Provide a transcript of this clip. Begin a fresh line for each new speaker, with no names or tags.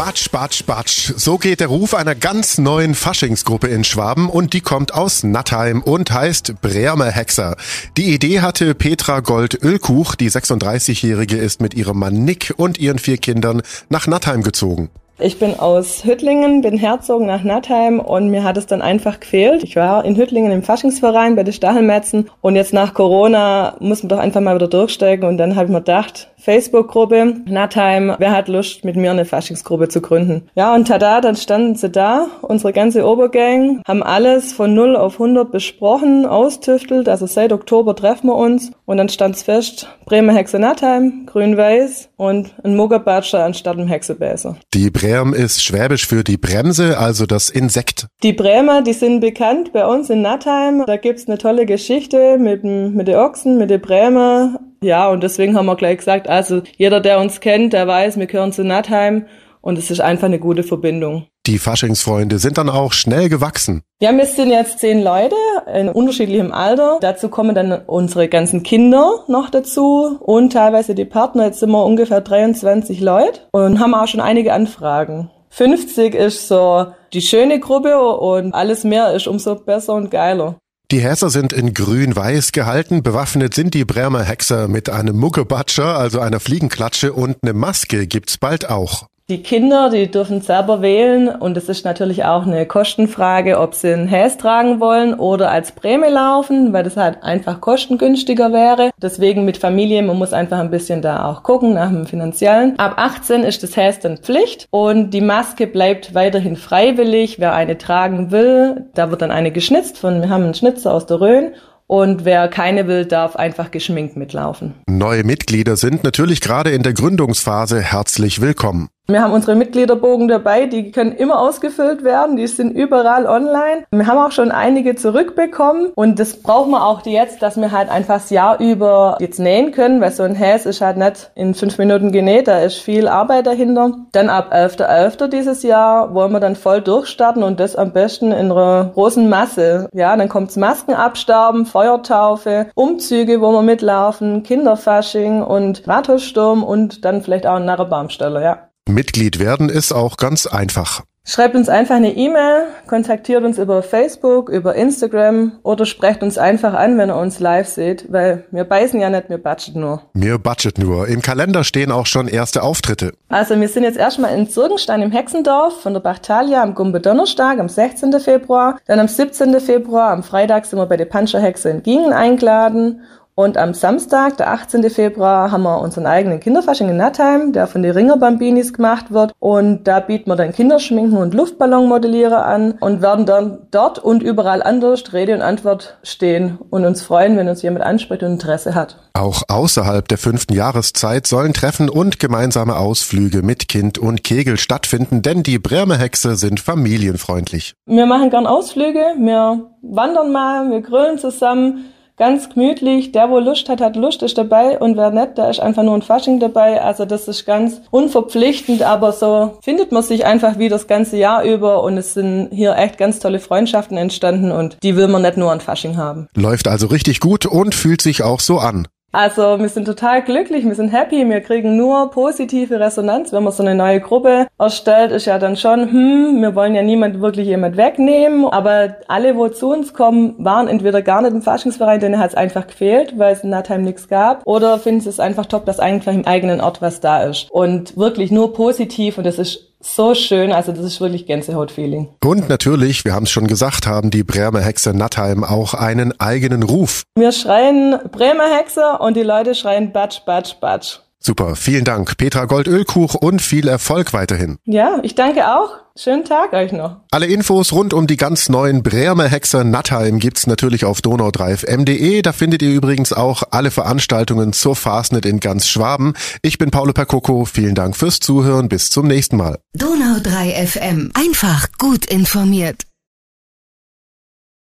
Batsch, Batsch, Batsch. So geht der Ruf einer ganz neuen Faschingsgruppe in Schwaben und die kommt aus Nattheim und heißt Bremer Hexer. Die Idee hatte Petra Gold-Ölkuch, die 36-Jährige ist mit ihrem Mann Nick und ihren vier Kindern nach Nattheim gezogen.
Ich bin aus Hüttlingen, bin Herzog nach Nattheim und mir hat es dann einfach gefehlt. Ich war in Hüttlingen im Faschingsverein bei den Stachelmetzen und jetzt nach Corona muss man doch einfach mal wieder durchsteigen und dann habe ich mir gedacht, Facebook-Gruppe Nattheim, wer hat Lust mit mir eine Faschingsgruppe zu gründen? Ja und tada, dann standen sie da, unsere ganze Obergang, haben alles von 0 auf 100 besprochen, austüftelt, also seit Oktober treffen wir uns und dann stand's fest, Bremer Hexe Nattheim, Grün-Weiß und ein Muggerbatscher anstatt einem Hexebäser.
Die Brem ist schwäbisch für die Bremse, also das Insekt.
Die Bremer, die sind bekannt bei uns in Nattheim. Da gibt's eine tolle Geschichte mit, mit den Ochsen, mit den Bremer. Ja, und deswegen haben wir gleich gesagt, also jeder, der uns kennt, der weiß, wir gehören zu Nattheim und es ist einfach eine gute Verbindung.
Die Faschingsfreunde sind dann auch schnell gewachsen.
Ja, wir sind jetzt zehn Leute in unterschiedlichem Alter. Dazu kommen dann unsere ganzen Kinder noch dazu und teilweise die Partner. Jetzt sind wir ungefähr 23 Leute und haben auch schon einige Anfragen. 50 ist so die schöne Gruppe und alles mehr ist umso besser und geiler.
Die Häser sind in grün-weiß gehalten. Bewaffnet sind die Bremer Hexer mit einem Muckebatscher, also einer Fliegenklatsche und eine Maske gibt's bald auch.
Die Kinder, die dürfen selber wählen und es ist natürlich auch eine Kostenfrage, ob sie einen Häs tragen wollen oder als Prämie laufen, weil das halt einfach kostengünstiger wäre. Deswegen mit Familie, man muss einfach ein bisschen da auch gucken nach dem Finanziellen. Ab 18 ist das Häs dann Pflicht und die Maske bleibt weiterhin freiwillig. Wer eine tragen will, da wird dann eine geschnitzt von, wir haben einen Schnitzer aus der Rhön und wer keine will, darf einfach geschminkt mitlaufen.
Neue Mitglieder sind natürlich gerade in der Gründungsphase herzlich willkommen.
Wir haben unsere Mitgliederbogen dabei, die können immer ausgefüllt werden, die sind überall online. Wir haben auch schon einige zurückbekommen und das brauchen wir auch jetzt, dass wir halt einfach das Jahr über jetzt nähen können, weil so ein Häs ist halt nicht in fünf Minuten genäht, da ist viel Arbeit dahinter. Dann ab 11.11. .11. dieses Jahr wollen wir dann voll durchstarten und das am besten in einer großen Masse. Ja, dann kommt's Maskenabsterben, Feuertaufe, Umzüge, wo wir mitlaufen, Kinderfasching und Rathaussturm und dann vielleicht auch ein Narrebaumsteller, ja.
Mitglied werden ist auch ganz einfach.
Schreibt uns einfach eine E-Mail, kontaktiert uns über Facebook, über Instagram oder sprecht uns einfach an, wenn ihr uns live seht, weil wir beißen ja nicht, wir budget nur.
Wir budget nur. Im Kalender stehen auch schon erste Auftritte.
Also wir sind jetzt erstmal in Zirkenstein im Hexendorf von der Bachtalia am Gumbe Donnerstag am 16. Februar. Dann am 17. Februar, am Freitag sind wir bei der Pancherhexe in Gingen eingeladen und am Samstag, der 18. Februar, haben wir unseren eigenen Kinderfasching in Nattheim, der von den Ringer Bambinis gemacht wird. Und da bieten wir dann Kinderschminken und Luftballonmodelliere an und werden dann dort und überall anders Rede und Antwort stehen und uns freuen, wenn uns jemand anspricht und Interesse hat.
Auch außerhalb der fünften Jahreszeit sollen Treffen und gemeinsame Ausflüge mit Kind und Kegel stattfinden, denn die Bremer Hexe sind familienfreundlich.
Wir machen gern Ausflüge, wir wandern mal, wir grillen zusammen ganz gemütlich. Der, wo Lust hat, hat Lust, ist dabei und wer nicht, der ist einfach nur ein Fasching dabei. Also das ist ganz unverpflichtend, aber so findet man sich einfach wie das ganze Jahr über und es sind hier echt ganz tolle Freundschaften entstanden und die will man nicht nur an Fasching haben.
Läuft also richtig gut und fühlt sich auch so an.
Also wir sind total glücklich, wir sind happy, wir kriegen nur positive Resonanz. Wenn man so eine neue Gruppe erstellt, ist ja dann schon, hm, wir wollen ja niemand wirklich jemand wegnehmen. Aber alle, wo zu uns kommen, waren entweder gar nicht im Faschingsverein, denen hat es einfach gefehlt, weil es in Natheim nichts gab. Oder finden es einfach top, dass einfach im eigenen Ort was da ist. Und wirklich nur positiv und das ist so schön. Also das ist wirklich Gänsehaut-Feeling.
Und natürlich, wir haben es schon gesagt, haben die Bremer Hexe Nattheim auch einen eigenen Ruf.
Wir schreien Bremer Hexe und die Leute schreien Batsch, Batsch, Batsch.
Super, vielen Dank. Petra Gold-Ölkuch und viel Erfolg weiterhin.
Ja, ich danke auch. Schönen Tag euch noch.
Alle Infos rund um die ganz neuen Bremer Hexer Nattheim gibt's natürlich auf donaudreif.mde. Da findet ihr übrigens auch alle Veranstaltungen zur Fastnet in ganz Schwaben. Ich bin Paolo Percoco. Vielen Dank fürs Zuhören. Bis zum nächsten Mal.
Donau 3 FM. Einfach gut informiert.